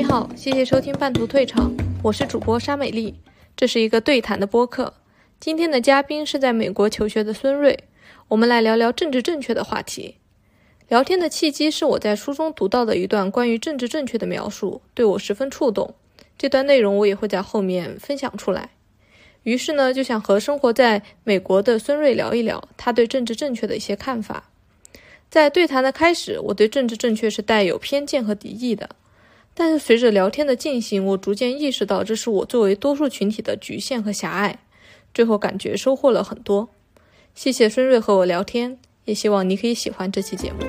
你好，谢谢收听半途退场，我是主播沙美丽，这是一个对谈的播客。今天的嘉宾是在美国求学的孙瑞，我们来聊聊政治正确的话题。聊天的契机是我在书中读到的一段关于政治正确的描述，对我十分触动。这段内容我也会在后面分享出来。于是呢，就想和生活在美国的孙瑞聊一聊他对政治正确的一些看法。在对谈的开始，我对政治正确是带有偏见和敌意的。但是随着聊天的进行，我逐渐意识到这是我作为多数群体的局限和狭隘。最后感觉收获了很多。谢谢孙瑞和我聊天，也希望你可以喜欢这期节目。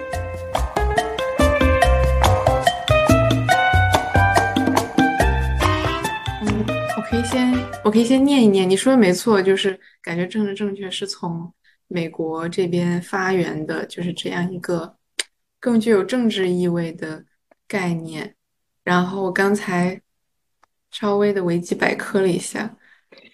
嗯，我可以先，我可以先念一念。你说的没错，就是感觉政治正确是从。美国这边发源的就是这样一个更具有政治意味的概念。然后刚才稍微的维基百科了一下，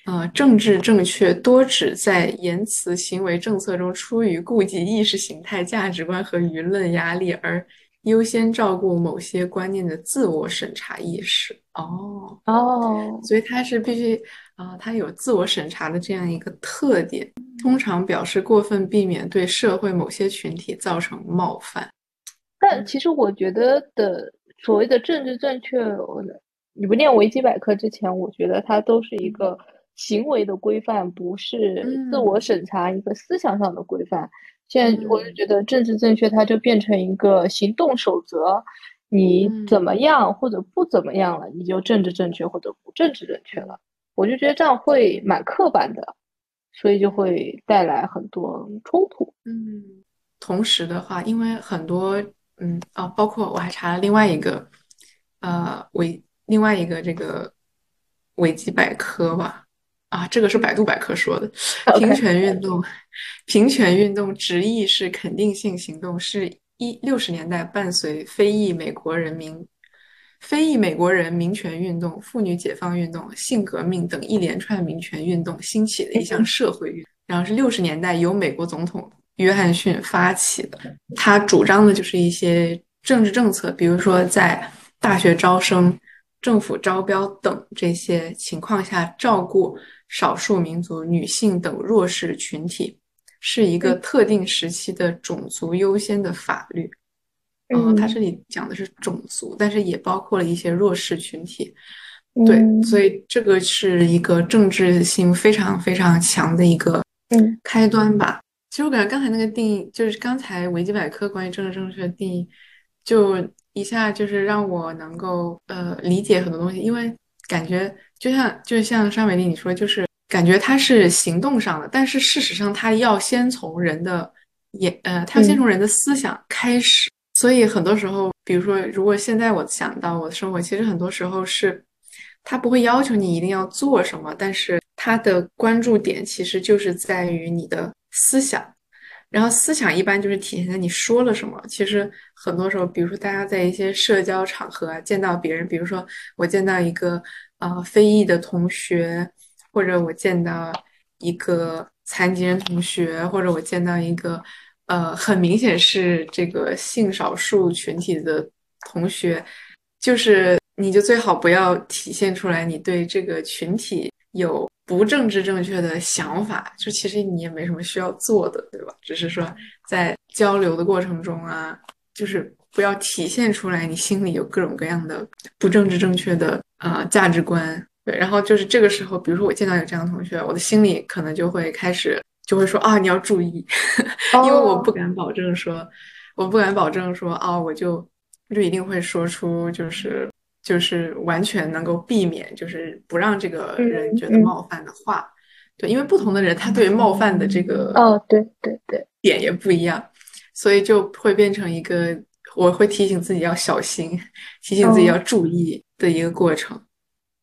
呃，政治正确多指在言辞、行为、政策中出于顾及意识形态、价值观和舆论压力而优先照顾某些观念的自我审查意识。哦哦，所以它是必须啊，它有自我审查的这样一个特点。通常表示过分避免对社会某些群体造成冒犯，但其实我觉得的所谓的政治正确，你不念维基百科之前，我觉得它都是一个行为的规范，不是自我审查一个思想上的规范。现在我就觉得政治正确，它就变成一个行动守则，你怎么样或者不怎么样了，你就政治正确或者不政治正确了。我就觉得这样会蛮刻板的。所以就会带来很多冲突。嗯，同时的话，因为很多，嗯啊，包括我还查了另外一个，呃，维另外一个这个维基百科吧，啊，这个是百度百科说的，平权运动，平权运动直译是肯定性行动，是一六十年代伴随非裔美国人民。非裔美国人民权运动、妇女解放运动、性革命等一连串民权运动兴起的一项社会运动，然后是六十年代由美国总统约翰逊发起的。他主张的就是一些政治政策，比如说在大学招生、政府招标等这些情况下，照顾少数民族、女性等弱势群体，是一个特定时期的种族优先的法律。嗯，他这里讲的是种族，但是也包括了一些弱势群体，对，所以这个是一个政治性非常非常强的一个嗯开端吧。其实我感觉刚才那个定义，就是刚才维基百科关于政治正确的定义，就一下就是让我能够呃理解很多东西，因为感觉就像就像沙美丽你说，就是感觉它是行动上的，但是事实上它要先从人的眼呃，它要先从人的思想开始。所以很多时候，比如说，如果现在我想到我的生活，其实很多时候是，他不会要求你一定要做什么，但是他的关注点其实就是在于你的思想，然后思想一般就是体现在你说了什么。其实很多时候，比如说大家在一些社交场合啊，见到别人，比如说我见到一个呃非裔的同学，或者我见到一个残疾人同学，或者我见到一个。呃，很明显是这个性少数群体的同学，就是你就最好不要体现出来你对这个群体有不政治正确的想法，就其实你也没什么需要做的，对吧？只是说在交流的过程中啊，就是不要体现出来你心里有各种各样的不政治正确的呃价值观，对。然后就是这个时候，比如说我见到有这样的同学，我的心里可能就会开始。就会说啊，你要注意，因为我不敢保证说，我不敢保证说啊，我就就一定会说出就是就是完全能够避免，就是不让这个人觉得冒犯的话。对，因为不同的人他对冒犯的这个哦，对对对点也不一样，所以就会变成一个我会提醒自己要小心，提醒自己要注意的一个过程。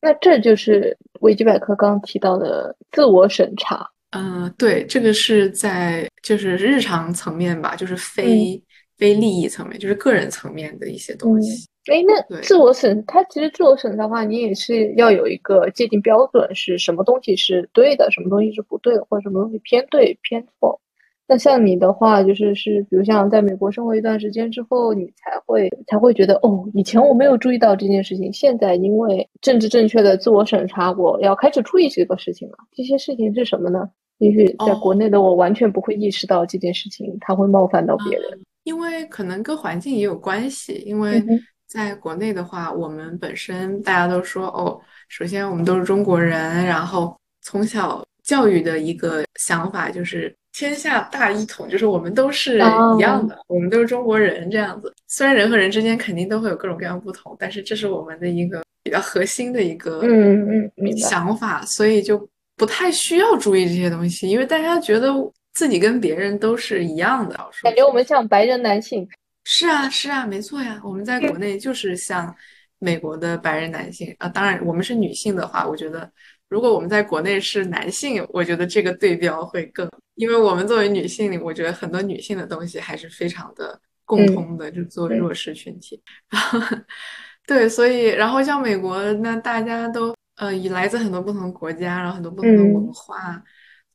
那这就是维基百科刚提到的自我审查。嗯，对，这个是在就是日常层面吧，就是非非利益层面，就是个人层面的一些东西。哎，那自我审，它其实自我审查的话，你也是要有一个界定标准，是什么东西是对的，什么东西是不对的，或者什么东西偏对偏错。那像你的话，就是是，比如像在美国生活一段时间之后，你才会才会觉得，哦，以前我没有注意到这件事情，现在因为政治正确的自我审查，我要开始注意这个事情了。这些事情是什么呢？也许在国内的我完全不会意识到这件事情，它会冒犯到别人。因为可能跟环境也有关系，因为在国内的话，我们本身大家都说，哦，首先我们都是中国人，然后从小教育的一个想法就是。天下大一统，就是我们都是一样的，我们都是中国人这样子。虽然人和人之间肯定都会有各种各样不同，但是这是我们的一个比较核心的一个嗯嗯想法，所以就不太需要注意这些东西，因为大家觉得自己跟别人都是一样的。感觉我们像白人男性。是啊是啊，没错呀，我们在国内就是像美国的白人男性啊。当然，我们是女性的话，我觉得。如果我们在国内是男性，我觉得这个对标会更，因为我们作为女性，我觉得很多女性的东西还是非常的共通的，就作为弱势群体。对，所以然后像美国，那大家都呃，以来自很多不同国家，然后很多不同的文化，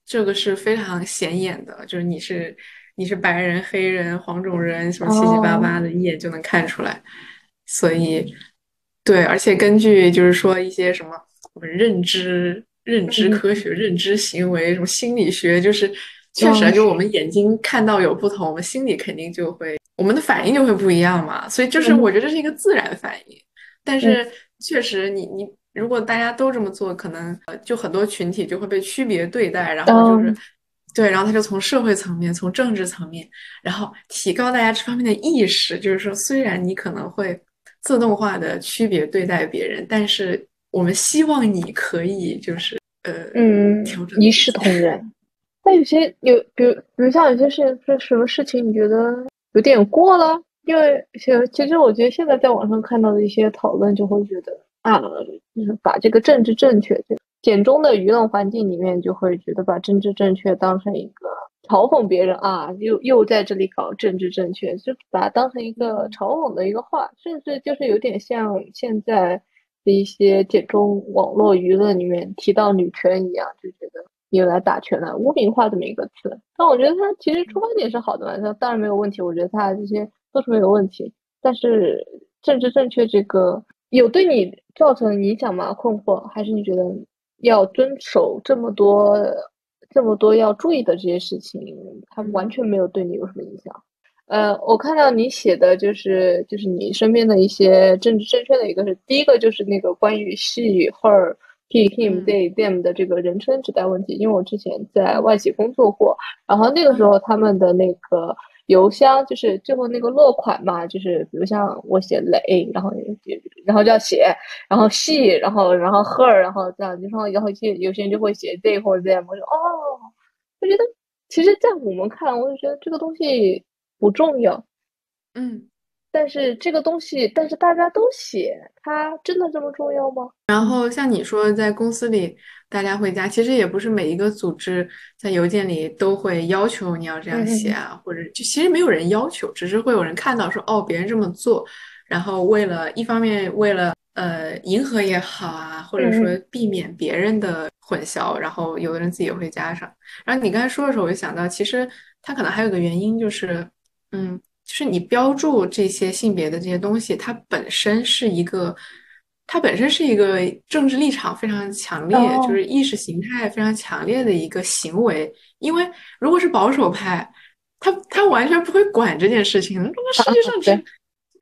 这个是非常显眼的，就是你是你是白人、黑人、黄种人，什么七七八八的，一眼就能看出来。所以，对，而且根据就是说一些什么。我们认知、认知科学、认知行为，什么心理学，就是确实，就我们眼睛看到有不同，我们心里肯定就会，我们的反应就会不一样嘛。所以就是，我觉得这是一个自然反应。但是确实，你你如果大家都这么做，可能就很多群体就会被区别对待，然后就是对，然后他就从社会层面、从政治层面，然后提高大家这方面的意识，就是说，虽然你可能会自动化的区别对待别人，但是。我们希望你可以就是呃嗯调整一视同 仁。但有些有比如比如像有些事情是什么事情你觉得有点过了？因为其实其实我觉得现在在网上看到的一些讨论就会觉得啊，就是把这个政治正确，简中的舆论环境里面就会觉得把政治正确当成一个嘲讽别人啊，又又在这里搞政治正确，就把它当成一个嘲讽的一个话，甚至就是有点像现在。的一些简中网络舆论里面提到女权一样，就觉得又来打拳了，污名化这么一个词。但我觉得他其实出发点是好的嘛，那当然没有问题。我觉得他这些都是没有问题。但是政治正确这个有对你造成影响吗？困惑？还是你觉得要遵守这么多这么多要注意的这些事情，它完全没有对你有什么影响？呃，我看到你写的就是就是你身边的一些政治正确的一个是第一个就是那个关于 she her he him they them 的这个人称指代问题，因为我之前在外企工作过，然后那个时候他们的那个邮箱就是最后那个落款嘛，就是比如像我写磊，然后然后就要写，然后 she，然后然后 her，然后这样，然后然后些有些人就会写 they 或者 them，我就哦，我觉得其实，在我们看，我就觉得这个东西。不重要，嗯，但是这个东西，但是大家都写，它真的这么重要吗？然后像你说，在公司里大家会加，其实也不是每一个组织在邮件里都会要求你要这样写啊，或者就其实没有人要求，只是会有人看到说哦，别人这么做，然后为了一方面为了呃迎合也好啊，或者说避免别人的混淆，然后有的人自己也会加上。然后你刚才说的时候，我就想到，其实它可能还有个原因就是。嗯，就是你标注这些性别的这些东西，它本身是一个，它本身是一个政治立场非常强烈，就是意识形态非常强烈的一个行为。因为如果是保守派，他他完全不会管这件事情。这个世界上这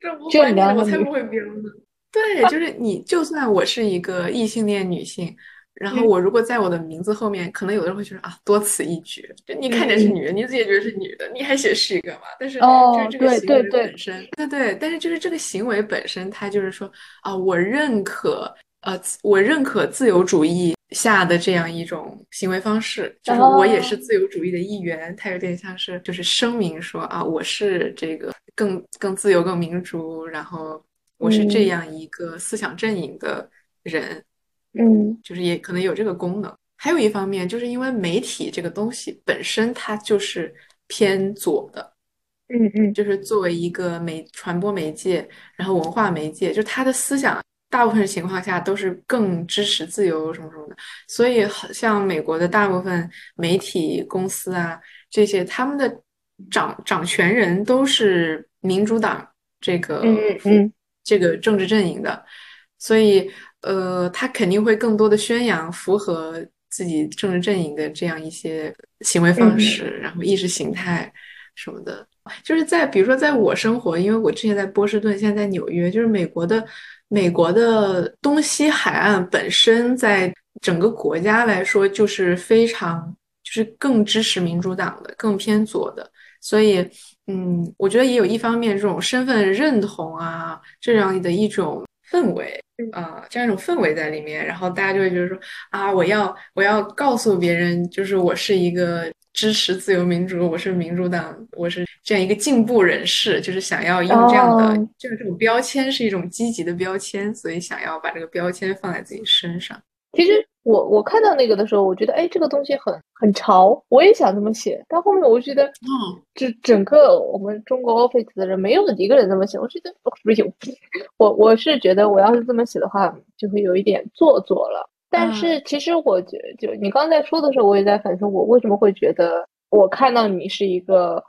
这我管你，我才不会标呢。对，就是你，就算我是一个异性恋女性。然后我如果在我的名字后面，可能有的人会觉得啊，多此一举。就你看见是女的，你自己也觉得是女的，你还写是一个嘛？但是就是这个行为本身，对对。但是就是这个行为本身，它就是说啊，我认可，呃，我认可自由主义下的这样一种行为方式，就是我也是自由主义的一员。它有点像是就是声明说啊，我是这个更更自由、更民主，然后我是这样一个思想阵营的人。嗯，就是也可能有这个功能。还有一方面，就是因为媒体这个东西本身它就是偏左的，嗯嗯，就是作为一个媒传播媒介，然后文化媒介，就它的思想大部分情况下都是更支持自由什么什么的。所以，好像美国的大部分媒体公司啊，这些，他们的掌掌权人都是民主党这个嗯嗯这个政治阵营的，所以呃，他肯定会更多的宣扬符合自己政治阵营的这样一些行为方式，然后意识形态什么的。就是在比如说，在我生活，因为我之前在波士顿，现在在纽约，就是美国的美国的东西海岸本身，在整个国家来说，就是非常就是更支持民主党的，更偏左的，所以嗯，我觉得也有一方面这种身份认同啊这样的一种氛围啊，这样一种氛围在里面，然后大家就会觉得说啊，我要我要告诉别人，就是我是一个。支持自由民主，我是民主党，我是这样一个进步人士，就是想要用这样的，就是这种标签是一种积极的标签，所以想要把这个标签放在自己身上。其实我我看到那个的时候，我觉得哎，这个东西很很潮，我也想这么写。但后面我觉得，嗯，这整个我们中国 office 的人没有一个人这么写，我觉得不是有，我我是觉得我要是这么写的话，就会有一点做作了。但是其实我觉就你刚才说的时候，我也在反思，我为什么会觉得我看到你是一个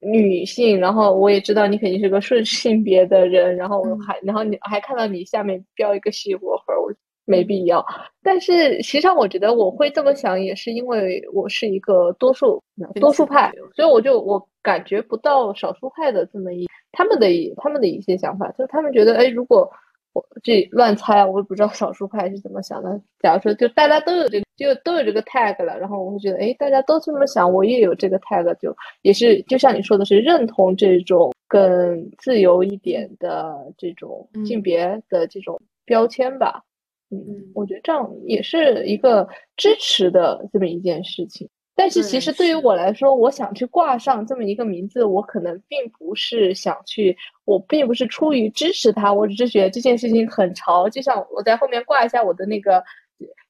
女性，然后我也知道你肯定是个顺性别的人，然后我还然后你还看到你下面标一个细活粉，我没必要。但是实际上，我觉得我会这么想，也是因为我是一个多数多数派，所以我就我感觉不到少数派的这么一他们的他们的一些想法，就是他们觉得，哎，如果我。这乱猜啊！我也不知道少数派是怎么想的。假如说，就大家都有这个，就都有这个 tag 了，然后我会觉得，哎，大家都这么想，我也有这个 tag，就也是就像你说的是认同这种更自由一点的这种性别的这种标签吧。嗯，我觉得这样也是一个支持的这么一件事情。但是其实对于我来说，我想去挂上这么一个名字，我可能并不是想去，我并不是出于支持他，我只是觉得这件事情很潮。就像我在后面挂一下我的那个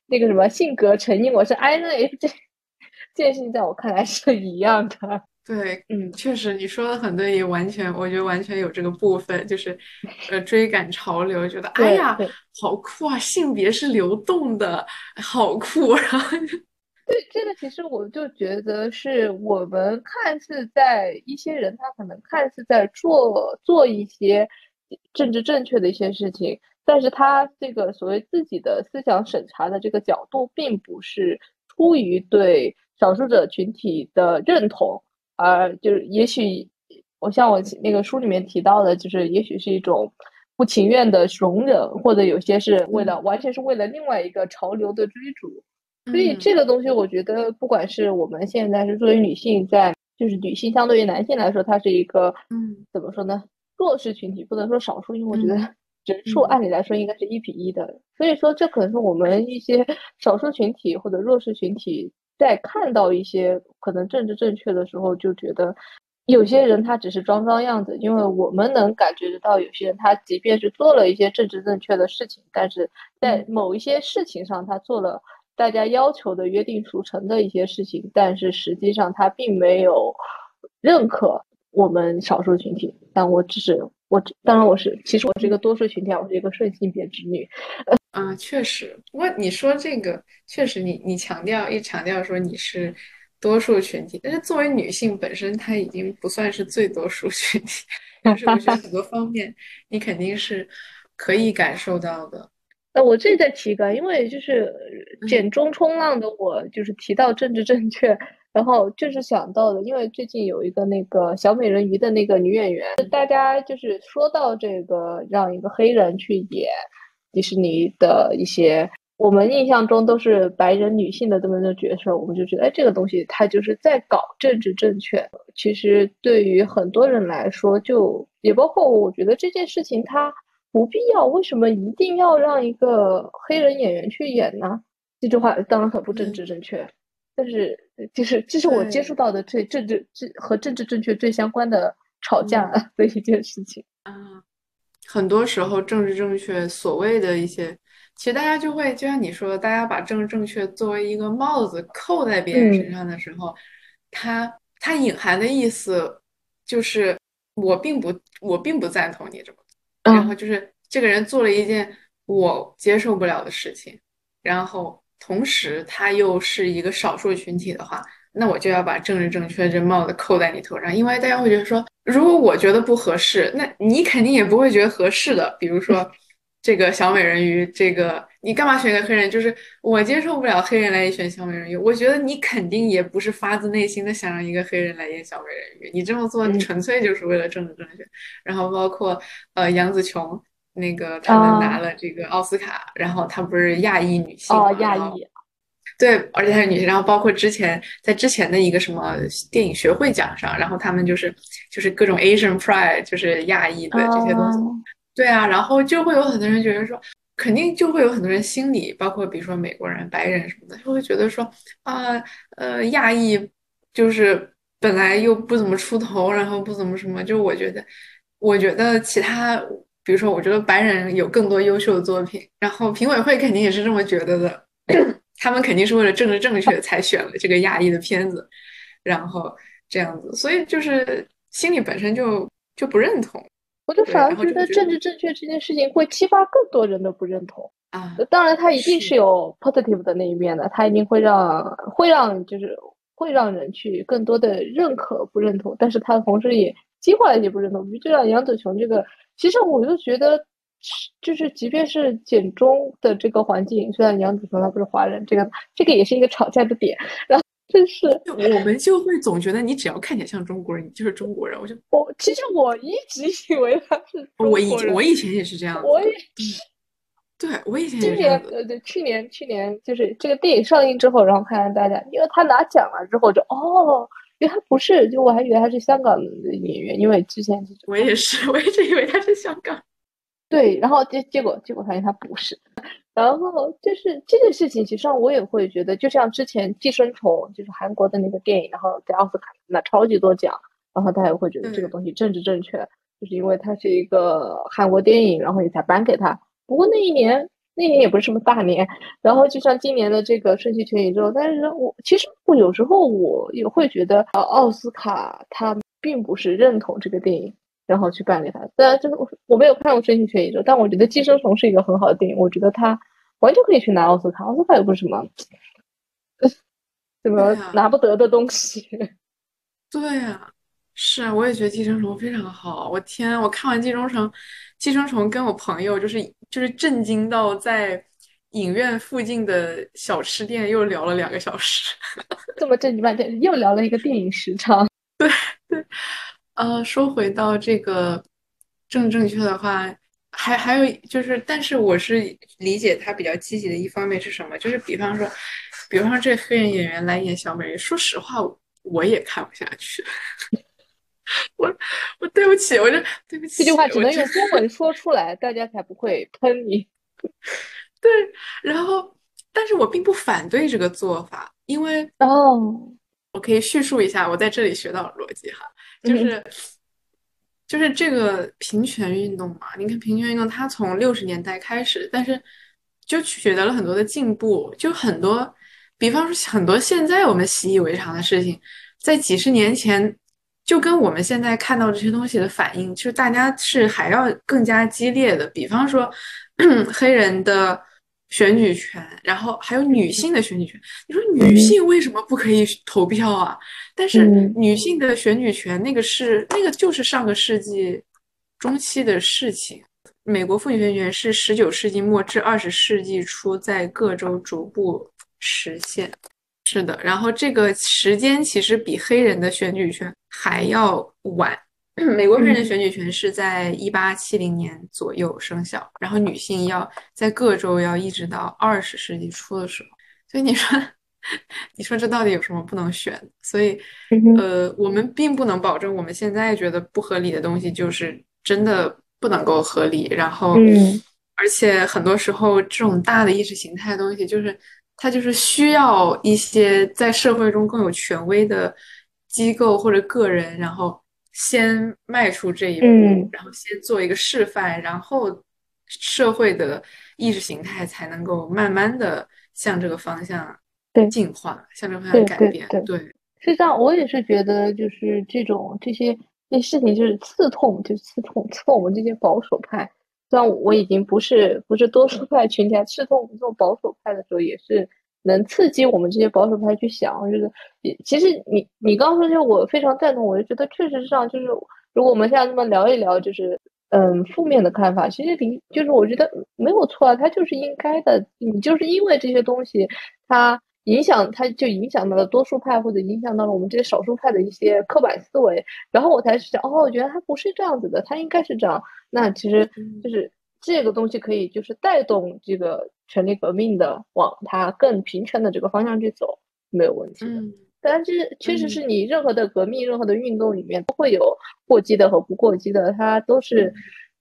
那个什么性格成因，我是 INFJ，这件事情在我看来是一样的。对，嗯，确实你说的很对，也完全，我觉得完全有这个部分，就是呃追赶潮流，觉得哎呀好酷啊，性别是流动的，好酷，然后。对这个，其实我就觉得是我们看似在一些人，他可能看似在做做一些政治正确的一些事情，但是他这个所谓自己的思想审查的这个角度，并不是出于对少数者群体的认同，而就是也许我像我那个书里面提到的，就是也许是一种不情愿的容忍，或者有些是为了完全是为了另外一个潮流的追逐。所以这个东西，我觉得不管是我们现在是作为女性，在就是女性相对于男性来说，它是一个嗯，怎么说呢？弱势群体不能说少数，因为我觉得人数按理来说应该是一比一的。所以说，这可能是我们一些少数群体或者弱势群体在看到一些可能政治正确的时候，就觉得有些人他只是装装样子，因为我们能感觉得到，有些人他即便是做了一些政治正确的事情，但是在某一些事情上他做了。大家要求的约定俗成的一些事情，但是实际上他并没有认可我们少数群体。但我只是我，当然我是，其实我是一个多数群体，我是一个顺性别直女。啊，确实。不过你说这个，确实你你强调一强调说你是多数群体，但是作为女性本身，她已经不算是最多数群体。但是我觉得很多方面，你肯定是可以感受到的。那我这在提个，因为就是简中冲浪的我，就是提到政治正确，然后就是想到的，因为最近有一个那个小美人鱼的那个女演员，大家就是说到这个让一个黑人去演迪士尼的一些，我们印象中都是白人女性的这么一个角色，我们就觉得，哎，这个东西它就是在搞政治正确。其实对于很多人来说，就也包括我觉得这件事情它。不必要，为什么一定要让一个黑人演员去演呢？这句话当然很不政治正确，但是就是这是我接触到的最政治、最和政治正确最相关的吵架的一件事情啊。很多时候，政治正确所谓的一些，其实大家就会就像你说的，大家把政治正确作为一个帽子扣在别人身上的时候，它它隐含的意思就是我并不我并不赞同你这么。然后就是这个人做了一件我接受不了的事情，然后同时他又是一个少数群体的话，那我就要把政治正确这帽子扣在你头上，因为大家会觉得说，如果我觉得不合适，那你肯定也不会觉得合适的。比如说，这个小美人鱼，这个你干嘛选个黑人？就是我接受不了黑人来选小美人鱼，我觉得你肯定也不是发自内心的想让一个黑人来演小美人鱼，你这么做纯粹就是为了政治正确。然后包括呃杨紫琼那个他们拿了这个奥斯卡，然后她不是亚裔女性哦，亚裔。对，而且她是女性，然后包括之前在之前的一个什么电影学会奖上，然后他们就是就是各种 Asian Pride，就是亚裔的这些东西。对啊，然后就会有很多人觉得说，肯定就会有很多人心里，包括比如说美国人、白人什么的，就会觉得说啊，呃，亚裔就是本来又不怎么出头，然后不怎么什么，就我觉得，我觉得其他，比如说，我觉得白人有更多优秀的作品，然后评委会肯定也是这么觉得的。他们肯定是为了政治正确才选了这个亚裔的片子，然后这样子，所以就是心里本身就就不认同。我就反而觉得政治正确这件事情会激发更多人的不认同啊。当然，它一定是有 positive 的那一面的，它一定会让会让就是会让人去更多的认可不认同，但是它同时也激化了一些不认同。比如就像杨紫琼这个，其实我就觉得。就是即便是简中的这个环境，虽然杨紫琼她不是华人，这个这个也是一个吵架的点。然后就是我们就会总觉得你只要看起来像中国人，你就是中国人。我就我其实我一直以为他是我以我以前也是这样，我也对我以前今年呃对去年去年就是这个电影上映之后，然后看大家，因为他拿奖了之后就哦，因为他不是，就我还以为他是香港的演员，因为之前我也是，我一直以为他是香港。对，然后结结果结果发现他不是，然后就是这件事情，其实上我也会觉得，就像之前《寄生虫》就是韩国的那个电影，然后在奥斯卡拿超级多奖，然后大家会觉得这个东西政治正确，就是因为它是一个韩国电影，然后你才颁给他。不过那一年那一年也不是什么大年，然后就像今年的这个《瞬息全宇宙》，但是我其实我有时候我也会觉得，呃，奥斯卡他并不是认同这个电影。然后去办理它。虽然就是我没有看过《真心全宇宙》，但我觉得《寄生虫》是一个很好的电影。我觉得它完全可以去拿奥斯卡。奥斯卡又不是什么 什么拿不得的东西。对呀，是啊，我也觉得《寄生虫》非常好。我天，我看完《寄生虫》，《寄生虫》跟我朋友就是就是震惊到在影院附近的小吃店又聊了两个小时。这么正经半天，又聊了一个电影时长。对对。呃，说回到这个正正确的话，还还有就是，但是我是理解他比较积极的一方面是什么？就是比方说，比方说这黑人演员来演小美人，说实话，我也看不下去。我我对不起，我就对不起。这句话只能用中文说出来，大家才不会喷你。对，然后，但是我并不反对这个做法，因为哦，我可以叙述一下我在这里学到的逻辑哈。就是，就是这个平权运动嘛。你看平权运动，它从六十年代开始，但是就取得了很多的进步。就很多，比方说很多现在我们习以为常的事情，在几十年前，就跟我们现在看到这些东西的反应，就是大家是还要更加激烈的。比方说 黑人的。选举权，然后还有女性的选举权。你说女性为什么不可以投票啊？但是女性的选举权，那个是那个就是上个世纪中期的事情。美国妇女选举权是十九世纪末至二十世纪初在各州逐步实现。是的，然后这个时间其实比黑人的选举权还要晚。美国黑人的选举权是在一八七零年左右生效，然后女性要在各州要一直到二十世纪初的时候。所以你说，你说这到底有什么不能选？所以，呃，我们并不能保证我们现在觉得不合理的东西就是真的不能够合理。然后，而且很多时候这种大的意识形态的东西，就是它就是需要一些在社会中更有权威的机构或者个人，然后。先迈出这一步，然后先做一个示范，然后社会的意识形态才能够慢慢的向这个方向进化，向这个方向改变。对，实际上我也是觉得，就是这种这些这事情就是刺痛，就是刺痛刺痛我们这些保守派。虽然我已经不是不是多数派群体，刺痛我们这种保守派的时候，也是能刺激我们这些保守派去想。就是其实你你刚说这个，我非常赞同。我就觉得，确实上就是，如果我们现在这么聊一聊，就是嗯，负面的看法，其实理就是我觉得没有错啊，它就是应该的。你就是因为这些东西，它。影响，它就影响到了多数派，或者影响到了我们这些少数派的一些刻板思维，然后我才想，哦，我觉得它不是这样子的，它应该是这样。那其实就是这个东西可以就是带动这个权力革命的往它更平权的这个方向去走，没有问题的。但是确实是你任何的革命、任何的运动里面都会有过激的和不过激的，它都是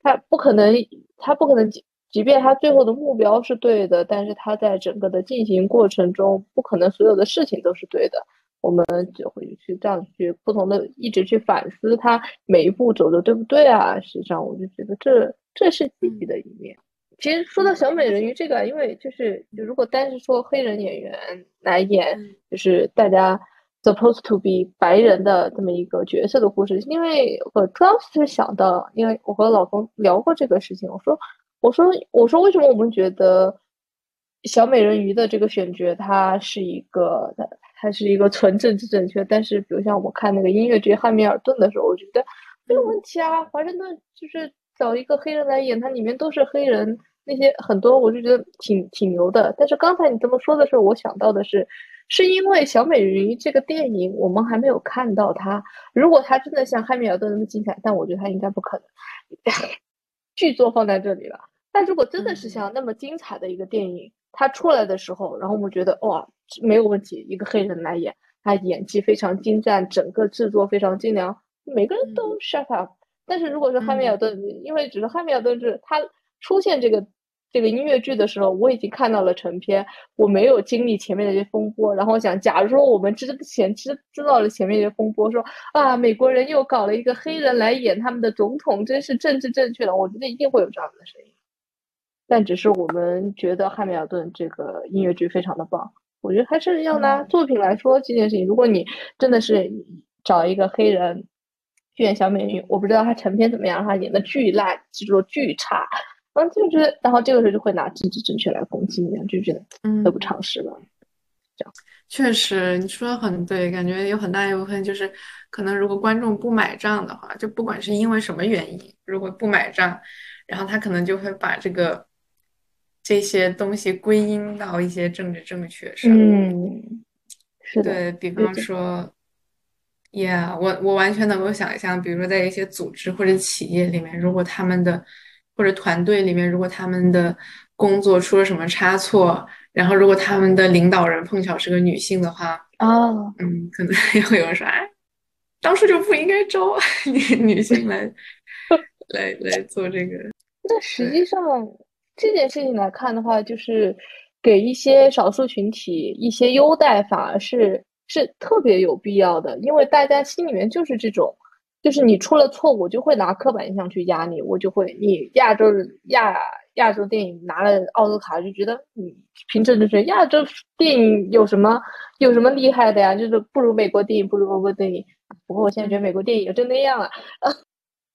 它不可能，它不可能。即便它最后的目标是对的，但是它在整个的进行过程中，不可能所有的事情都是对的。我们就会去这样去不同的一直去反思它每一步走的对不对啊。实际上，我就觉得这这是积极的一面。其实说到小美人鱼这个，因为就是如果单是说黑人演员来演，就是大家 supposed to be 白人的这么一个角色的故事，因为我当时想到，因为我和老公聊过这个事情，我说。我说，我说，为什么我们觉得小美人鱼的这个选角，它是一个，它是一个纯政治正确？但是，比如像我看那个音乐剧《汉密尔顿》的时候，我觉得没有问题啊。华盛顿就是找一个黑人来演，它里面都是黑人，那些很多，我就觉得挺挺牛的。但是刚才你这么说的时候，我想到的是，是因为小美人鱼这个电影我们还没有看到它。如果它真的像汉密尔顿那么精彩，但我觉得它应该不可能。剧作放在这里了。但如果真的是像那么精彩的一个电影，它出来的时候，然后我们觉得哇，没有问题，一个黑人来演，他演技非常精湛，整个制作非常精良，每个人都 shut up。但是如果是汉密尔顿，因为只是汉密尔顿是他出现这个这个音乐剧的时候，我已经看到了成片，我没有经历前面那些风波。然后想，假如说我们之前知知道了前面那些风波，说啊，美国人又搞了一个黑人来演他们的总统，真是政治正确的，我觉得一定会有这样的声音。但只是我们觉得《汉密尔顿》这个音乐剧非常的棒，我觉得还是要拿作品来说这件事情。如果你真的是找一个黑人去演小美女，我不知道他成片怎么样，他演的巨烂，制作巨差，然后，就觉得，然后这个时候就会拿政治正确来攻击你，就觉得得不偿失了。这样确实你说的很对，感觉有很大一部分就是可能如果观众不买账的话，就不管是因为什么原因，如果不买账，然后他可能就会把这个。这些东西归因到一些政治正确上，嗯，是的，对比方说，Yeah，我我完全能够想象，比如说在一些组织或者企业里面，如果他们的或者团队里面，如果他们的工作出了什么差错，然后如果他们的领导人碰巧是个女性的话，哦，嗯，可能 也会有人说，哎，当初就不应该招女女性来 来来做这个。那实际上。这件事情来看的话，就是给一些少数群体一些优待，反而是是特别有必要的。因为大家心里面就是这种，就是你出了错，我就会拿刻板印象去压你，我就会你亚洲亚亚洲电影拿了奥斯卡，就觉得你凭政治学亚洲电影有什么有什么厉害的呀？就是不如美国电影，不如欧洲电影。不过我现在觉得美国电影就那样了。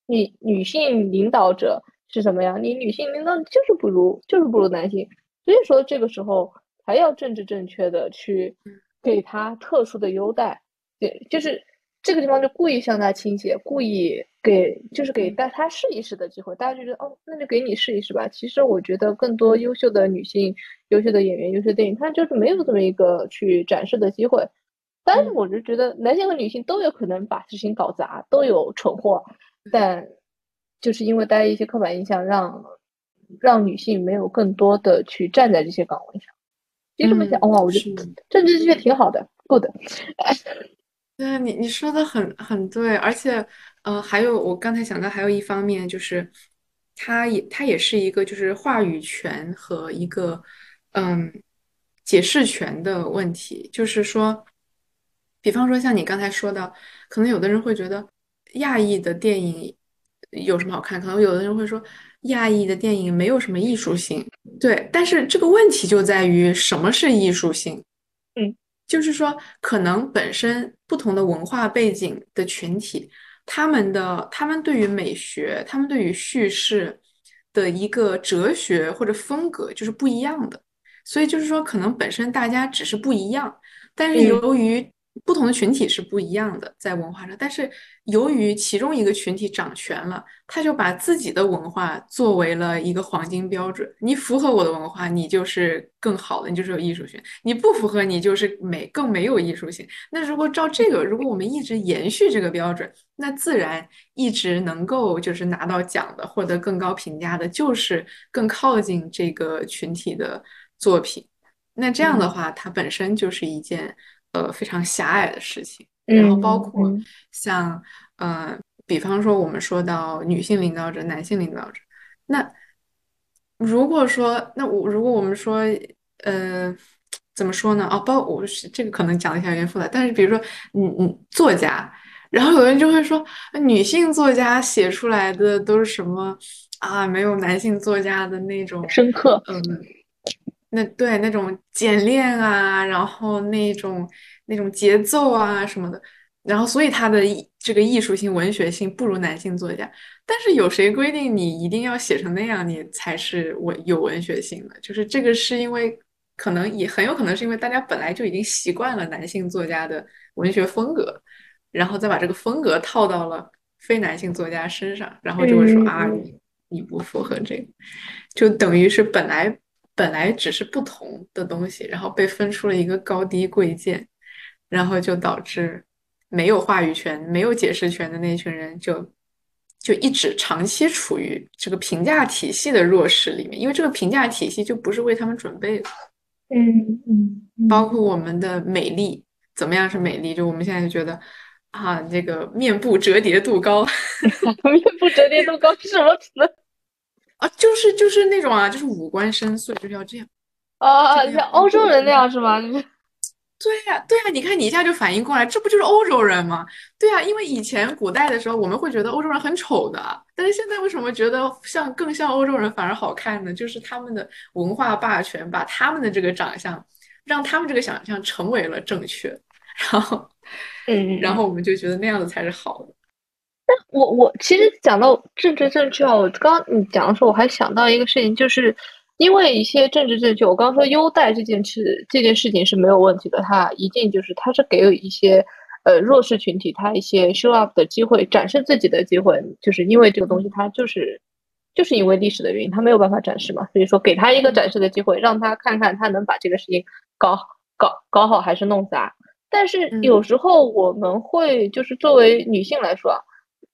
女女性领导者。是什么呀？你女性领导就是不如，就是不如男性，所以说这个时候还要政治正确的去给他特殊的优待，对，就是这个地方就故意向他倾斜，故意给就是给带他试一试的机会，大家就觉得哦，那就给你试一试吧。其实我觉得更多优秀的女性、优秀的演员、优秀电影，他就是没有这么一个去展示的机会。但是我就觉得男性和女性都有可能把事情搞砸，都有蠢货，但。就是因为大家一些刻板印象，让让女性没有更多的去站在这些岗位上。就这么想，哇，我觉得政治正确挺好的，good。对，你你说的很很对，而且，呃，还有我刚才想到还有一方面，就是它也它也是一个就是话语权和一个嗯解释权的问题。就是说，比方说像你刚才说的，可能有的人会觉得亚裔的电影。有什么好看？可能有的人会说，亚裔的电影没有什么艺术性。对，但是这个问题就在于什么是艺术性？嗯，就是说，可能本身不同的文化背景的群体，他们的他们对于美学，他们对于叙事的一个哲学或者风格就是不一样的。所以就是说，可能本身大家只是不一样，但是由于不同的群体是不一样的，在文化上，但是由于其中一个群体掌权了，他就把自己的文化作为了一个黄金标准。你符合我的文化，你就是更好的，你就是有艺术性；你不符合，你就是没更没有艺术性。那如果照这个，如果我们一直延续这个标准，那自然一直能够就是拿到奖的，获得更高评价的，就是更靠近这个群体的作品。那这样的话，它本身就是一件。呃，非常狭隘的事情，然后包括像呃，比方说我们说到女性领导者、男性领导者，那如果说那我如果我们说呃，怎么说呢？哦，包我是这个可能讲的起来有点复杂，但是比如说嗯嗯作家，然后有人就会说女性作家写出来的都是什么啊？没有男性作家的那种深刻，嗯。那对那种简练啊，然后那种那种节奏啊什么的，然后所以他的这个艺术性、文学性不如男性作家。但是有谁规定你一定要写成那样，你才是文有文学性的？就是这个是因为可能也很有可能是因为大家本来就已经习惯了男性作家的文学风格，然后再把这个风格套到了非男性作家身上，然后就会说啊，你你不符合这个，就等于是本来。本来只是不同的东西，然后被分出了一个高低贵贱，然后就导致没有话语权、没有解释权的那群人就就一直长期处于这个评价体系的弱势里面，因为这个评价体系就不是为他们准备的。嗯嗯，包括我们的美丽怎么样是美丽？就我们现在就觉得啊，这个面部折叠度高，面部折叠度高是什么词？啊，就是就是那种啊，就是五官深邃，就是要这样啊，像欧洲人那样是吗？对呀，对呀，你看你一下就反应过来，这不就是欧洲人吗？对呀，因为以前古代的时候，我们会觉得欧洲人很丑的，但是现在为什么觉得像更像欧洲人反而好看呢？就是他们的文化霸权把他们的这个长相，让他们这个想象成为了正确，然后，嗯，然后我们就觉得那样子才是好的。我我其实讲到政治正确啊，我刚你讲的时候，我还想到一个事情，就是因为一些政治正确，我刚说优待这件事，这件事情是没有问题的，它一定就是它是给予一些呃弱势群体他一些 show up 的机会，展示自己的机会，就是因为这个东西它就是就是因为历史的原因，它没有办法展示嘛，所以说给他一个展示的机会，让他看看他能把这个事情搞搞搞好还是弄砸。但是有时候我们会就是作为女性来说啊。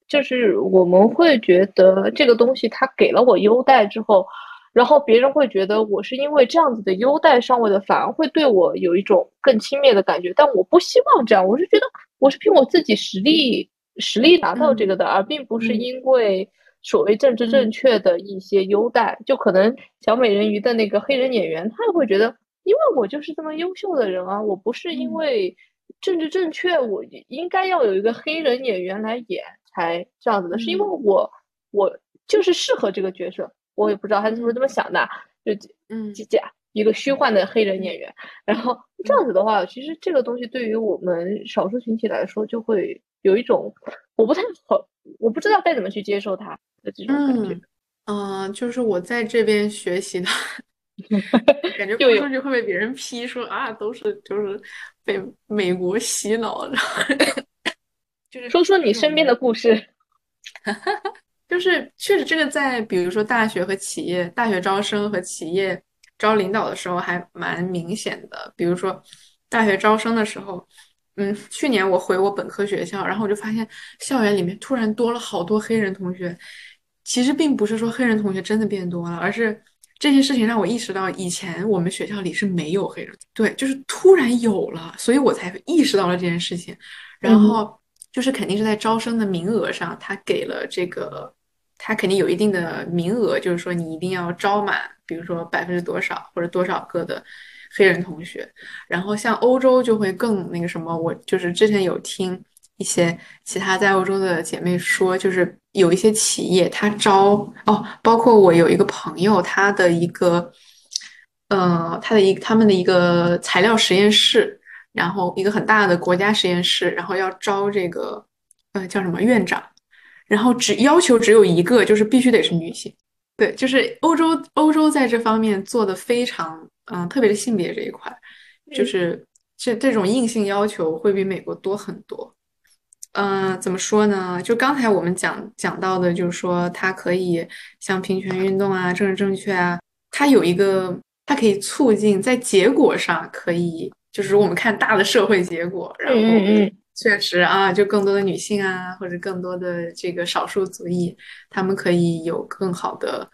就是我们会觉得这个东西它给了我优待之后，然后别人会觉得我是因为这样子的优待上位的，反而会对我有一种更轻蔑的感觉。但我不希望这样，我是觉得我是凭我自己实力实力拿到这个的，而并不是因为所谓政治正确的一些优待。就可能小美人鱼的那个黑人演员，他也会觉得，因为我就是这么优秀的人啊，我不是因为政治正确，我应该要有一个黑人演员来演。才这样子的，是因为我我就是适合这个角色，我也不知道他是不是这么想的，就嗯，假一个虚幻的黑人演员，然后这样子的话，其实这个东西对于我们少数群体来说，就会有一种我不太好，我不知道该怎么去接受他的这种感觉。嗯，就是我在这边学习的，感觉说出去会被别人批说啊，都是就是被美国洗脑，然后。就是说说你身边的故事，就是确实这个在比如说大学和企业、大学招生和企业招领导的时候还蛮明显的。比如说大学招生的时候，嗯，去年我回我本科学校，然后我就发现校园里面突然多了好多黑人同学。其实并不是说黑人同学真的变多了，而是这件事情让我意识到以前我们学校里是没有黑人，对，就是突然有了，所以我才意识到了这件事情，然后。就是肯定是在招生的名额上，他给了这个，他肯定有一定的名额，就是说你一定要招满，比如说百分之多少或者多少个的黑人同学。然后像欧洲就会更那个什么，我就是之前有听一些其他在欧洲的姐妹说，就是有一些企业他招哦，包括我有一个朋友，他的一个，呃，他的一个他们的一个材料实验室。然后一个很大的国家实验室，然后要招这个，呃，叫什么院长，然后只要求只有一个，就是必须得是女性。对，就是欧洲，欧洲在这方面做的非常嗯，特别是性别这一块，就是这这种硬性要求会比美国多很多。嗯，怎么说呢？就刚才我们讲讲到的，就是说它可以像平权运动啊、政治正确啊，它有一个，它可以促进在结果上可以，就是我们看大的社会结果，然后确实啊，就更多的女性啊，或者更多的这个少数族裔，他们可以有更好的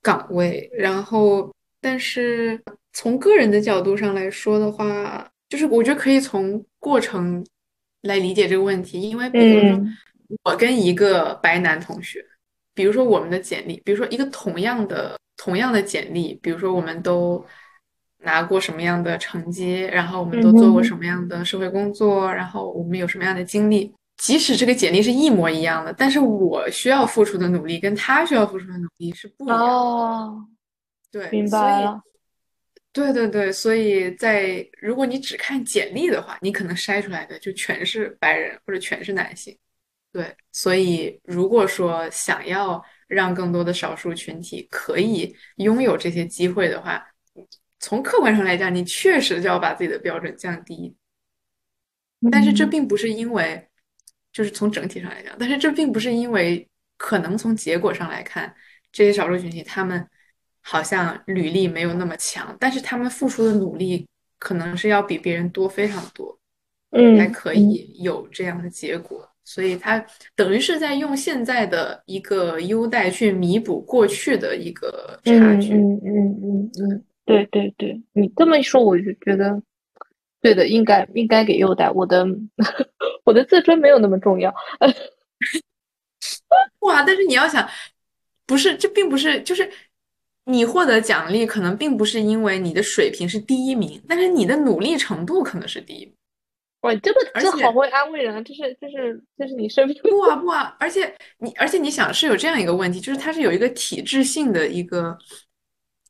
岗位。然后，但是从个人的角度上来说的话，就是我觉得可以从过程。来理解这个问题，因为比如说我跟一个白男同学，比如说我们的简历，比如说一个同样的同样的简历，比如说我们都拿过什么样的成绩，然后我们都做过什么样的社会工作，然后我们有什么样的经历，即使这个简历是一模一样的，但是我需要付出的努力跟他需要付出的努力是不一样的。哦，对，明白了。对对对，所以在如果你只看简历的话，你可能筛出来的就全是白人或者全是男性。对，所以如果说想要让更多的少数群体可以拥有这些机会的话，从客观上来讲，你确实就要把自己的标准降低。但是这并不是因为，就是从整体上来讲，但是这并不是因为可能从结果上来看，这些少数群体他们。好像履历没有那么强，但是他们付出的努力可能是要比别人多非常多，嗯，才可以有这样的结果。所以他等于是在用现在的一个优待去弥补过去的一个差距。嗯嗯嗯嗯，对对对，你这么一说，我就觉得对的，应该应该给优待。我的 我的自尊没有那么重要。哇，但是你要想，不是，这并不是，就是。你获得奖励可能并不是因为你的水平是第一名，但是你的努力程度可能是第一。哇，这个这好会安慰人啊，这是这是这是你生命不啊不啊！而且你而且你想是有这样一个问题，就是它是有一个体制性的一个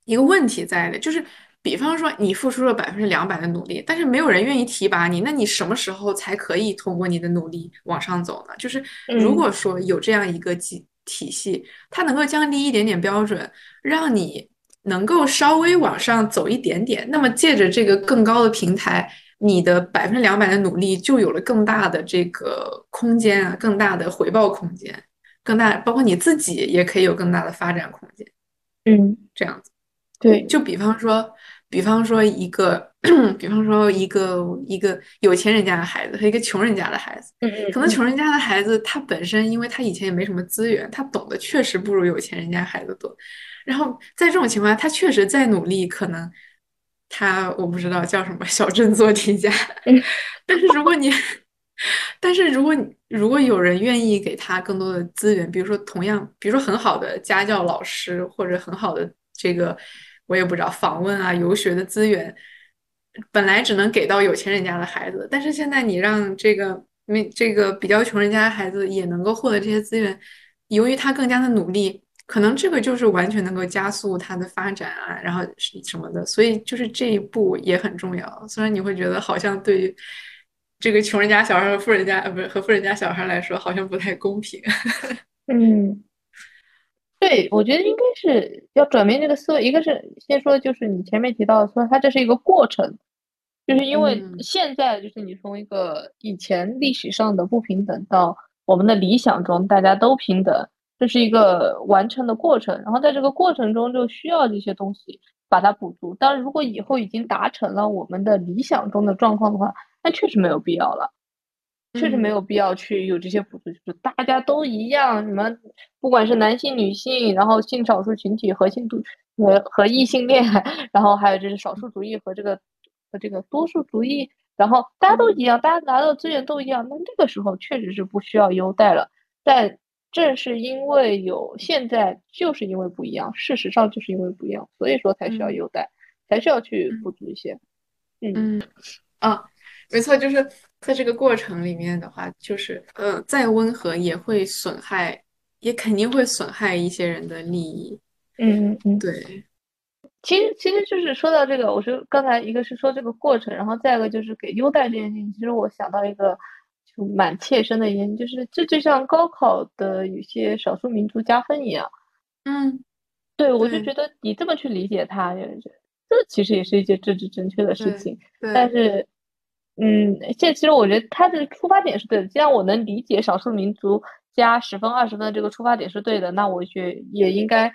一个问题在的，就是比方说你付出了百分之两百的努力，但是没有人愿意提拔你，那你什么时候才可以通过你的努力往上走呢？就是如果说有这样一个机。体系，它能够降低一点点标准，让你能够稍微往上走一点点。那么借着这个更高的平台，你的百分之两百的努力就有了更大的这个空间啊，更大的回报空间，更大，包括你自己也可以有更大的发展空间。嗯，这样子。对，就比方说。比方说一个，比方说一个一个有钱人家的孩子和一个穷人家的孩子，可能穷人家的孩子他本身因为他以前也没什么资源，他懂得确实不如有钱人家孩子多。然后在这种情况下，他确实再努力，可能他我不知道叫什么小镇做题家。但是如果你，但是如果如果有人愿意给他更多的资源，比如说同样，比如说很好的家教老师或者很好的这个。我也不知道访问啊、游学的资源，本来只能给到有钱人家的孩子，但是现在你让这个没这个比较穷人家的孩子也能够获得这些资源，由于他更加的努力，可能这个就是完全能够加速他的发展啊，然后什么的，所以就是这一步也很重要。虽然你会觉得好像对于这个穷人家小孩和富人家呃不是和富人家小孩来说好像不太公平。嗯。对，我觉得应该是要转变这个思维。一个是先说，就是你前面提到说，它这是一个过程，就是因为现在就是你从一个以前历史上的不平等到我们的理想中大家都平等，这是一个完成的过程。然后在这个过程中就需要这些东西把它补足。当然，如果以后已经达成了我们的理想中的状况的话，那确实没有必要了。确实没有必要去有这些补助，就是大家都一样，你们不管是男性、女性，然后性少数群体和性多和和异性恋，然后还有就是少数族裔和这个和这个多数族裔，然后大家都一样，大家拿到资源都一样，那这个时候确实是不需要优待了。但正是因为有现在，就是因为不一样，事实上就是因为不一样，所以说才需要优待，才需要去补足一些。嗯啊。没错，就是在这个过程里面的话，就是呃，再温和也会损害，也肯定会损害一些人的利益。嗯嗯嗯，对。其实其实就是说到这个，我说刚才一个是说这个过程，然后再一个就是给优待这件事情。其实我想到一个就蛮切身的原因，就是这就像高考的有些少数民族加分一样。嗯，对，我就觉得你这么去理解它，这其实也是一件政治正确的事情。但是，嗯，这其实我觉得他的出发点是对的。既然我能理解少数民族加十分二十分这个出发点是对的，那我觉也应该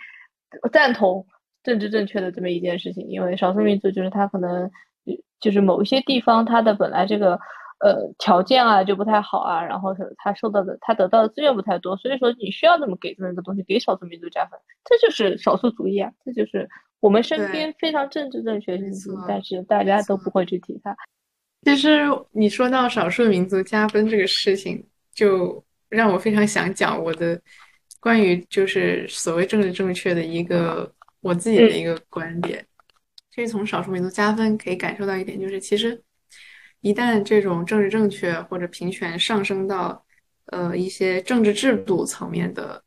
赞同政治正确的这么一件事情。因为少数民族就是他可能就是某一些地方他的本来这个。呃，条件啊就不太好啊，然后他受到的，他得到的资源不太多，所以说你需要这么给这么一个东西，给少数民族加分，这就是少数主义啊，这就是我们身边非常政治正确的事情，但是大家都不会去提它。其实你说到少数民族加分这个事情，就让我非常想讲我的关于就是所谓政治正确的一个我自己的一个观点。其实从少数民族加分可以感受到一点，就是其实。一旦这种政治正确或者平权上升到，呃一些政治制度层面的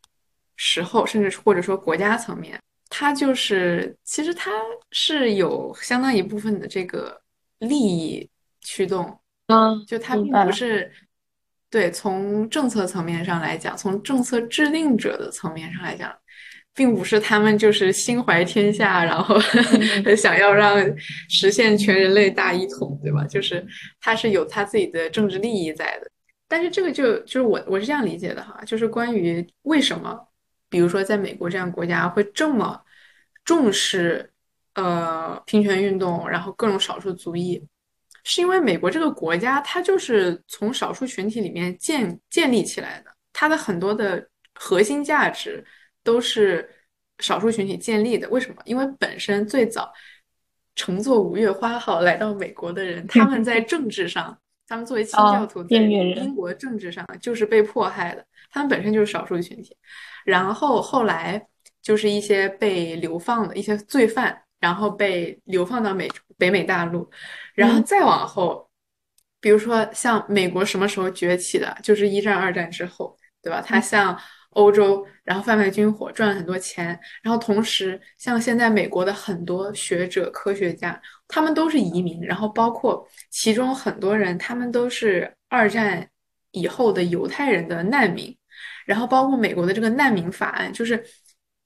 时候，甚至或者说国家层面，它就是其实它是有相当一部分的这个利益驱动，嗯，就它并不是对从政策层面上来讲，从政策制定者的层面上来讲。并不是他们就是心怀天下，然后 想要让实现全人类大一统，对吧？就是他是有他自己的政治利益在的。但是这个就就是我我是这样理解的哈，就是关于为什么，比如说在美国这样国家会这么重视呃平权运动，然后各种少数族裔，是因为美国这个国家它就是从少数群体里面建建立起来的，它的很多的核心价值。都是少数群体建立的，为什么？因为本身最早乘坐五月花号来到美国的人，他们在政治上，他们作为清教徒，在英国政治上就是被迫害的，他们本身就是少数群体。然后后来就是一些被流放的一些罪犯，然后被流放到美北美大陆，然后再往后，比如说像美国什么时候崛起的，就是一战、二战之后，对吧？它像。欧洲，然后贩卖军火赚了很多钱，然后同时像现在美国的很多学者、科学家，他们都是移民，然后包括其中很多人，他们都是二战以后的犹太人的难民，然后包括美国的这个难民法案，就是，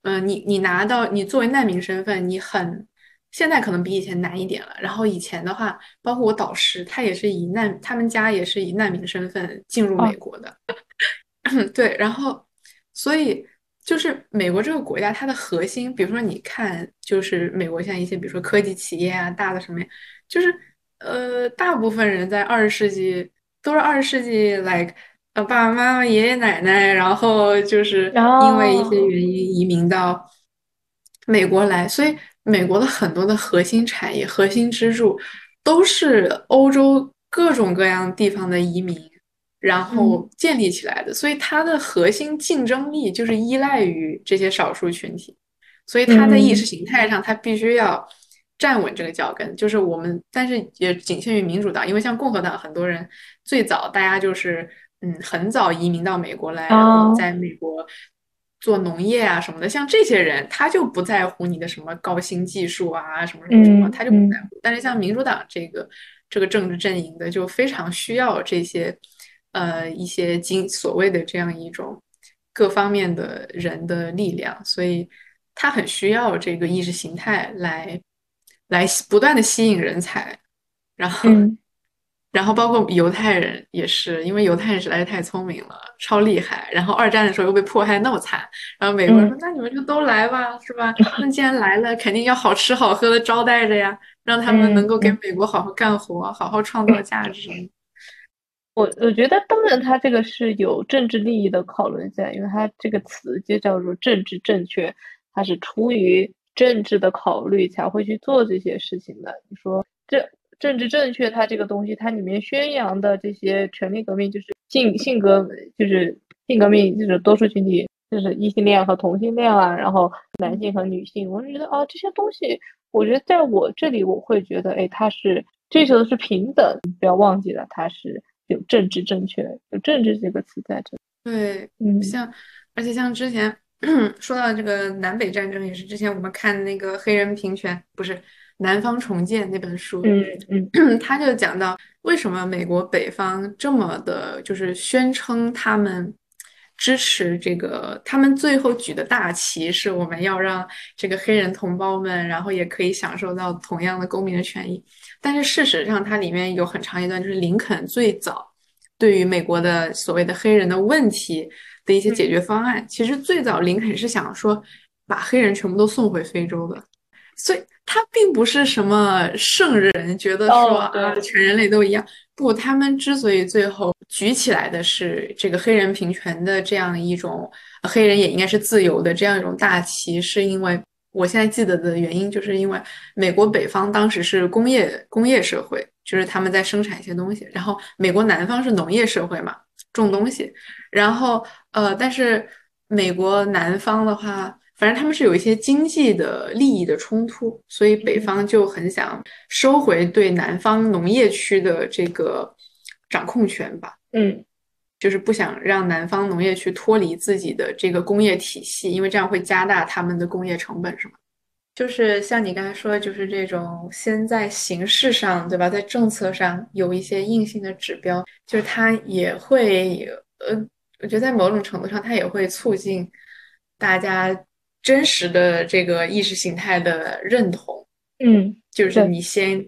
嗯，你你拿到你作为难民身份，你很现在可能比以前难一点了。然后以前的话，包括我导师，他也是以难，他们家也是以难民身份进入美国的，对，然后。所以，就是美国这个国家，它的核心，比如说，你看，就是美国像一些，比如说科技企业啊，大的什么呀，就是，呃，大部分人在二十世纪都是二十世纪，like，呃，爸爸妈妈、爷爷奶奶，然后就是因为一些原因移民到美国来，所以美国的很多的核心产业、核心支柱都是欧洲各种各样地方的移民。然后建立起来的，所以它的核心竞争力就是依赖于这些少数群体，所以它在意识形态上，它必须要站稳这个脚跟。就是我们，但是也仅限于民主党，因为像共和党很多人最早大家就是嗯很早移民到美国来，然后在美国做农业啊什么的，像这些人他就不在乎你的什么高新技术啊什么什么什么，他就不在乎。但是像民主党这个这个政治阵营的，就非常需要这些。呃，一些经所谓的这样一种各方面的人的力量，所以他很需要这个意识形态来来不断的吸引人才，然后然后包括犹太人也是，因为犹太人实在是太聪明了，超厉害。然后二战的时候又被迫害那么惨，然后美国人说：“那你们就都来吧，是吧？那既然来了，肯定要好吃好喝的招待着呀，让他们能够给美国好好干活，好好创造价值。”我我觉得，当然，他这个是有政治利益的考虑在，因为他这个词就叫做政治正确，他是出于政治的考虑才会去做这些事情的。你说这政治正确，它这个东西，它里面宣扬的这些权利革命，就是性性格，就是性革命，就是多数群体，就是异性恋和同性恋啊，然后男性和女性，我就觉得啊，这些东西，我觉得在我这里，我会觉得，哎，他是追求的是平等，不要忘记了，他是。有政治正确，有政治这个词在这。对，嗯，像，而且像之前 说到这个南北战争，也是之前我们看那个黑人平权，不是南方重建那本书，嗯嗯，他就讲到为什么美国北方这么的，就是宣称他们支持这个，他们最后举的大旗是我们要让这个黑人同胞们，然后也可以享受到同样的公民的权益。但是事实上，它里面有很长一段，就是林肯最早对于美国的所谓的黑人的问题的一些解决方案。其实最早林肯是想说，把黑人全部都送回非洲的。所以他并不是什么圣人，觉得说啊，全人类都一样。不，他们之所以最后举起来的是这个黑人平权的这样一种，黑人也应该是自由的这样一种大旗，是因为我现在记得的原因，就是因为美国北方当时是工业工业社会，就是他们在生产一些东西，然后美国南方是农业社会嘛，种东西，然后呃，但是美国南方的话。反正他们是有一些经济的利益的冲突，所以北方就很想收回对南方农业区的这个掌控权吧。嗯，就是不想让南方农业区脱离自己的这个工业体系，因为这样会加大他们的工业成本，是吗？就是像你刚才说的，就是这种先在形式上，对吧？在政策上有一些硬性的指标，就是它也会，呃，我觉得在某种程度上，它也会促进大家。真实的这个意识形态的认同，嗯，就是你先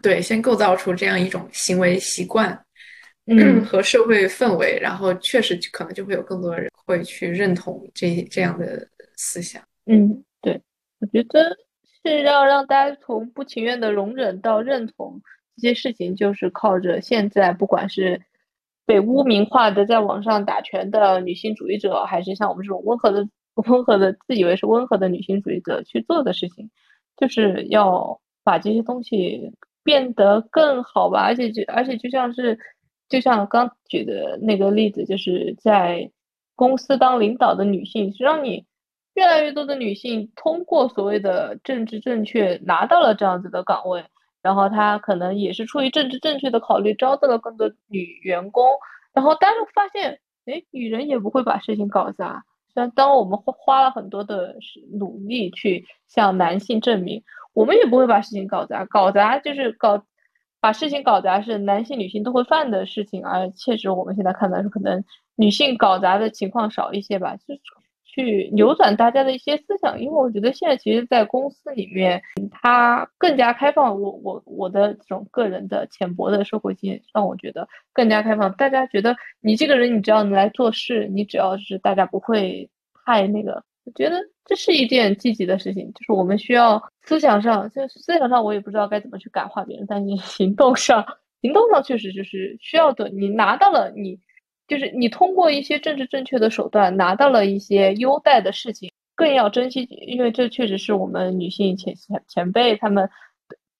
对先构造出这样一种行为习惯，嗯，和社会氛围，然后确实可能就会有更多人会去认同这这样的思想。嗯，对，我觉得是要让大家从不情愿的容忍到认同这些事情，就是靠着现在不管是被污名化的在网上打拳的女性主义者，还是像我们这种温和的。温和的，自以为是温和的女性主义者去做的事情，就是要把这些东西变得更好吧。而且就而且就像是，就像刚举的那个例子，就是在公司当领导的女性，是让你越来越多的女性通过所谓的政治正确拿到了这样子的岗位，然后她可能也是出于政治正确的考虑招到了更多女员工，然后但是发现，哎，女人也不会把事情搞砸。但当我们花花了很多的努力去向男性证明，我们也不会把事情搞砸。搞砸就是搞，把事情搞砸是男性、女性都会犯的事情，而确实我们现在看来是可能女性搞砸的情况少一些吧。就是去扭转大家的一些思想，因为我觉得现在其实，在公司里面，它更加开放。我我我的这种个人的浅薄的社会经验让我觉得更加开放。大家觉得你这个人，你只要能来做事，你只要是大家不会太那个，觉得这是一件积极的事情。就是我们需要思想上，就思想上我也不知道该怎么去感化别人，但是行动上，行动上确实就是需要的。你拿到了你。就是你通过一些政治正确的手段拿到了一些优待的事情，更要珍惜，因为这确实是我们女性前前前辈他们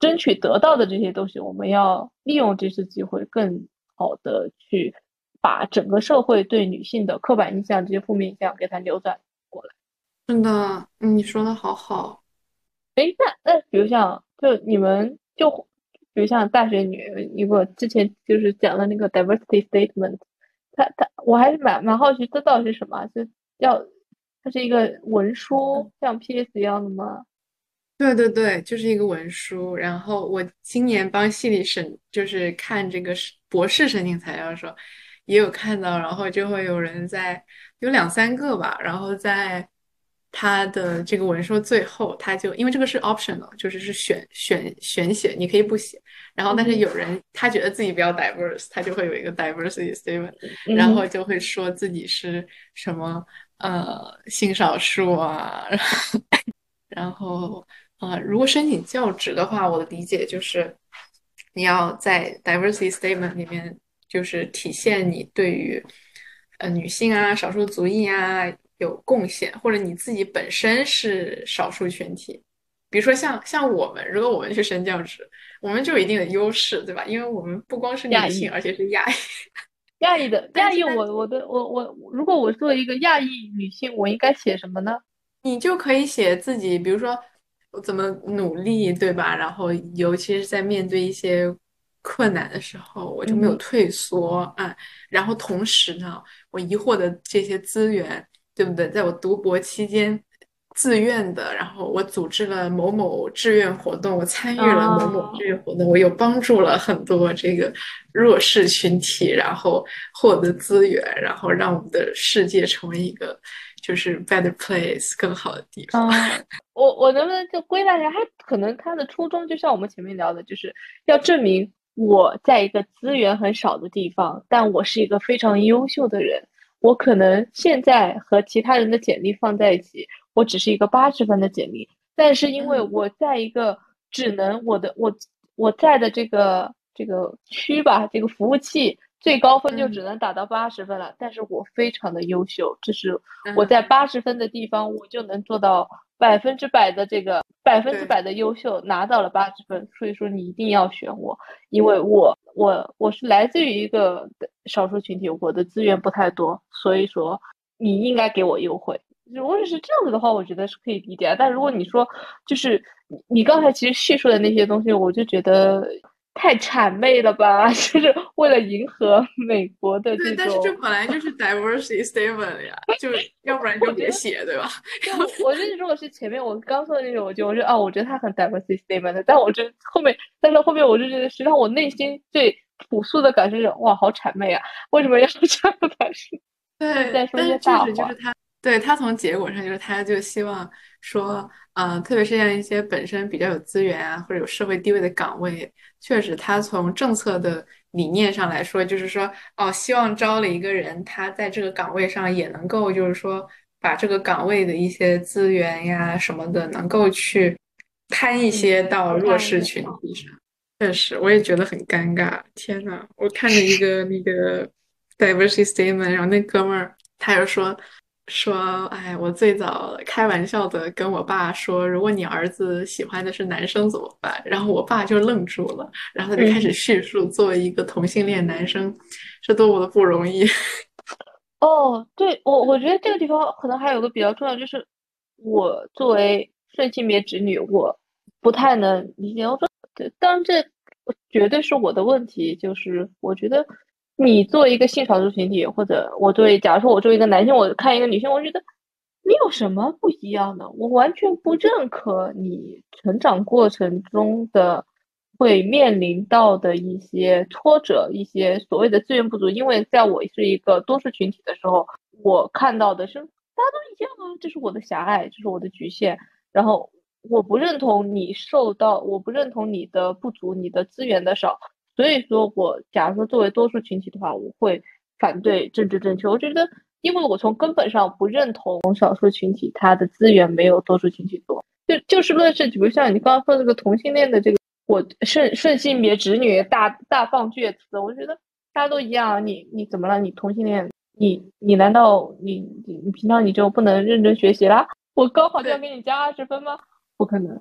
争取得到的这些东西。我们要利用这次机会，更好的去把整个社会对女性的刻板印象、这些负面印象给它扭转过来。真的，你说的好好。哎，那那比如像就你们就比如像大学女，如果之前就是讲了那个 diversity statement。他他我还是蛮蛮好奇，这到底是什么？就要它是一个文书，像 P.S. 一样的吗？对对对，就是一个文书。然后我今年帮系里审，就是看这个博士申请材料的时候，也有看到，然后就会有人在有两三个吧，然后在。他的这个文书最后，他就因为这个是 optional，就是是选选选写，你可以不写。然后，但是有人他觉得自己比较 diverse，他就会有一个 diversity statement，然后就会说自己是什么呃性少数啊。然后呃，如果申请教职的话，我的理解就是你要在 diversity statement 里面就是体现你对于呃女性啊、少数族裔啊。有贡献，或者你自己本身是少数群体，比如说像像我们，如果我们去升教职，我们就有一定的优势，对吧？因为我们不光是女性，而且是亚裔。亚裔的 亚裔，我我的我我，如果我作为一个亚裔女性，我应该写什么呢？你就可以写自己，比如说我怎么努力，对吧？然后尤其是在面对一些困难的时候，我就没有退缩啊。然后同时呢，我疑惑的这些资源。对不对？在我读博期间，自愿的，然后我组织了某某志愿活动，我参与了某某志愿活动，我又帮助了很多这个弱势群体，然后获得资源，然后让我们的世界成为一个就是 better place 更好的地方。我我能不能就归纳一下，他可能他的初衷就像我们前面聊的，就是要证明我在一个资源很少的地方，但我是一个非常优秀的人。我可能现在和其他人的简历放在一起。我只是一个八十分的简历，但是因为我在一个只能我的我我在的这个这个区吧，这个服务器最高分就只能打到八十分了。但是我非常的优秀，就是我在八十分的地方，我就能做到百分之百的这个百分之百的优秀，拿到了八十分。所以说你一定要选我，因为我我我是来自于一个少数群体，我的资源不太多，所以说你应该给我优惠。如果是这样子的话，我觉得是可以理解。但如果你说，就是你你刚才其实叙述的那些东西，我就觉得太谄媚了吧？就是为了迎合美国的这种。对，但是这本来就是 diversity statement 呀，就 要不然就别写，对吧？我觉得如果是前面我刚说的那种，我就我觉得哦，我觉得他很 diversity statement，但我觉得后面，但是后面我就觉得，实际上我内心最朴素的感受是，哇，好谄媚啊！为什么要 这样感受？对，在说些大话。就是他。对他从结果上就是，他就希望说，呃，特别是像一些本身比较有资源啊，或者有社会地位的岗位，确实，他从政策的理念上来说，就是说，哦，希望招了一个人，他在这个岗位上也能够，就是说，把这个岗位的一些资源呀什么的，能够去摊一些到弱势群体上。确实，我也觉得很尴尬。天呐，我看着一个 那个 diversity statement，然后那哥们儿他就说。说，哎，我最早开玩笑的跟我爸说，如果你儿子喜欢的是男生怎么办？然后我爸就愣住了，然后他就开始叙述，作为一个同性恋男生是多么的不容易。哦，对我，我觉得这个地方可能还有个比较重要，就是我作为顺性别直女，我不太能理解。我说，当然这绝对是我的问题，就是我觉得。你作为一个性少数群体，或者我作为，假如说我作为一个男性，我看一个女性，我觉得你有什么不一样的？我完全不认可你成长过程中的会面临到的一些挫折，一些所谓的资源不足。因为在我是一个多数群体的时候，我看到的是大家都一样啊，这是我的狭隘，这是我的局限。然后我不认同你受到，我不认同你的不足，你的资源的少。所以说，我假如说作为多数群体的话，我会反对政治正确。我觉得，因为我从根本上不认同少数群体他的资源没有多数群体多。就就事论事，比如像你刚刚说这个同性恋的这个，我顺顺性别直女大大放厥词，我觉得大家都一样。你你怎么了？你同性恋，你你难道你你你平常你就不能认真学习啦？我高考就要给你加二十分吗？不可能。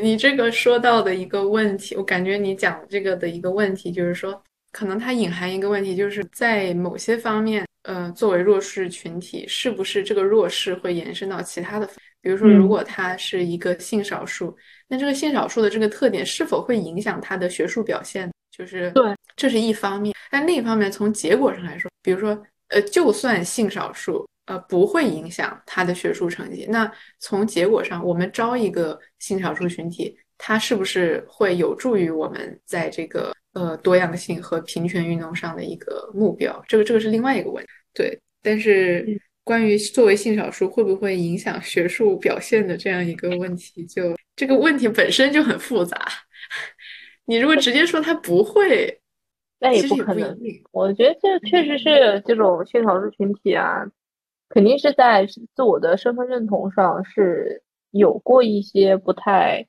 你这个说到的一个问题，我感觉你讲这个的一个问题就是说，可能它隐含一个问题，就是在某些方面，呃，作为弱势群体，是不是这个弱势会延伸到其他的？比如说，如果他是一个性少数，那这个性少数的这个特点是否会影响他的学术表现？就是对，这是一方面。但另一方面，从结果上来说，比如说，呃，就算性少数。呃，不会影响他的学术成绩。那从结果上，我们招一个性少数群体，它是不是会有助于我们在这个呃多样性和平权运动上的一个目标？这个这个是另外一个问题。对，但是关于作为性少数会不会影响学术表现的这样一个问题，就这个问题本身就很复杂。你如果直接说他不会，那也不可能。我觉得这确实是这种性少数群体啊。肯定是在自我的身份认同上是有过一些不太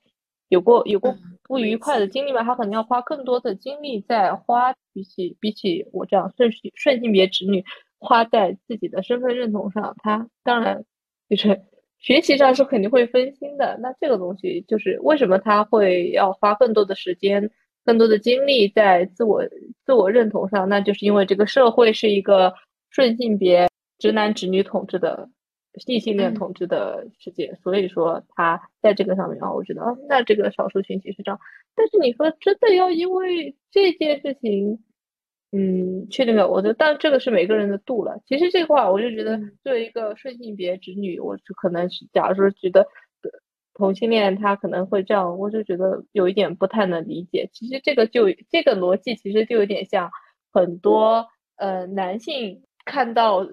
有过有过不愉快的经历吧，他可能要花更多的精力在花比起比起我这样顺顺性别直女花在自己的身份认同上，他当然就是学习上是肯定会分心的。那这个东西就是为什么他会要花更多的时间、更多的精力在自我自我认同上？那就是因为这个社会是一个顺性别。直男直女统治的异性恋统治的世界，所以说他在这个上面啊，我觉得啊，那这个少数群体是这样。但是你说真的要因为这件事情嗯，确定了，我觉得，但这个是每个人的度了。其实这话，我就觉得，作为一个顺性别直女，我就可能是，假如说觉得同性恋他可能会这样，我就觉得有一点不太能理解。其实这个就这个逻辑，其实就有点像很多呃男性看到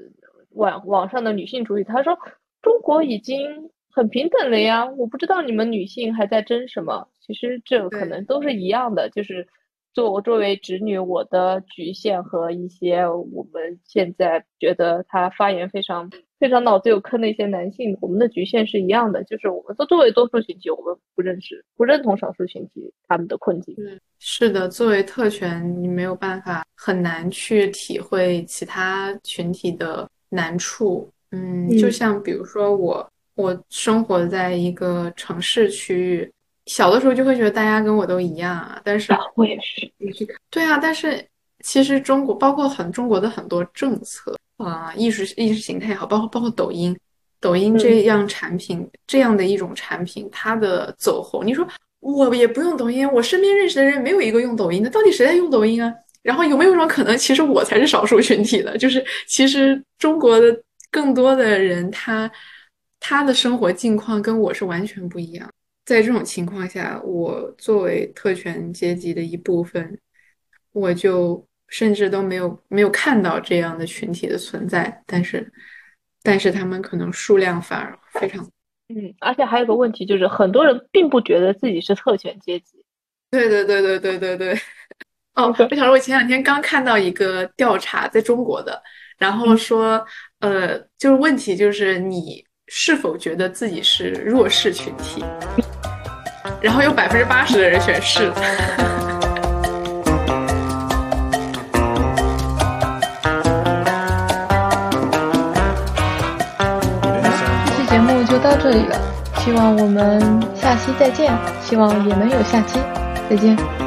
网网上的女性主义，他说中国已经很平等了呀，我不知道你们女性还在争什么。其实这可能都是一样的，就是。作我作为直女，我的局限和一些我们现在觉得他发言非常非常脑子有坑的一些男性，我们的局限是一样的，就是我们都作为多数群体，我们不认识、不认同少数群体他们的困境。嗯，是的，作为特权，你没有办法很难去体会其他群体的难处。嗯，就像比如说我，我生活在一个城市区域。小的时候就会觉得大家跟我都一样啊，但是我也是，你去看，对啊，但是其实中国包括很中国的很多政策啊，意识意识形态也好，包括包括抖音，抖音这样产品这样的一种产品，它的走红，你说我也不用抖音，我身边认识的人没有一个用抖音的，到底谁在用抖音啊？然后有没有一种可能，其实我才是少数群体的？就是其实中国的更多的人，他他的生活境况跟我是完全不一样。在这种情况下，我作为特权阶级的一部分，我就甚至都没有没有看到这样的群体的存在。但是，但是他们可能数量反而非常……嗯，而且还有个问题就是，很多人并不觉得自己是特权阶级。对对对对对对对。哦，我想说，我前两天刚看到一个调查，在中国的，然后说，呃，就是问题就是你是否觉得自己是弱势群体？然后有百分之八十的人选是。这期节目就到这里了，希望我们下期再见，希望也能有下期，再见。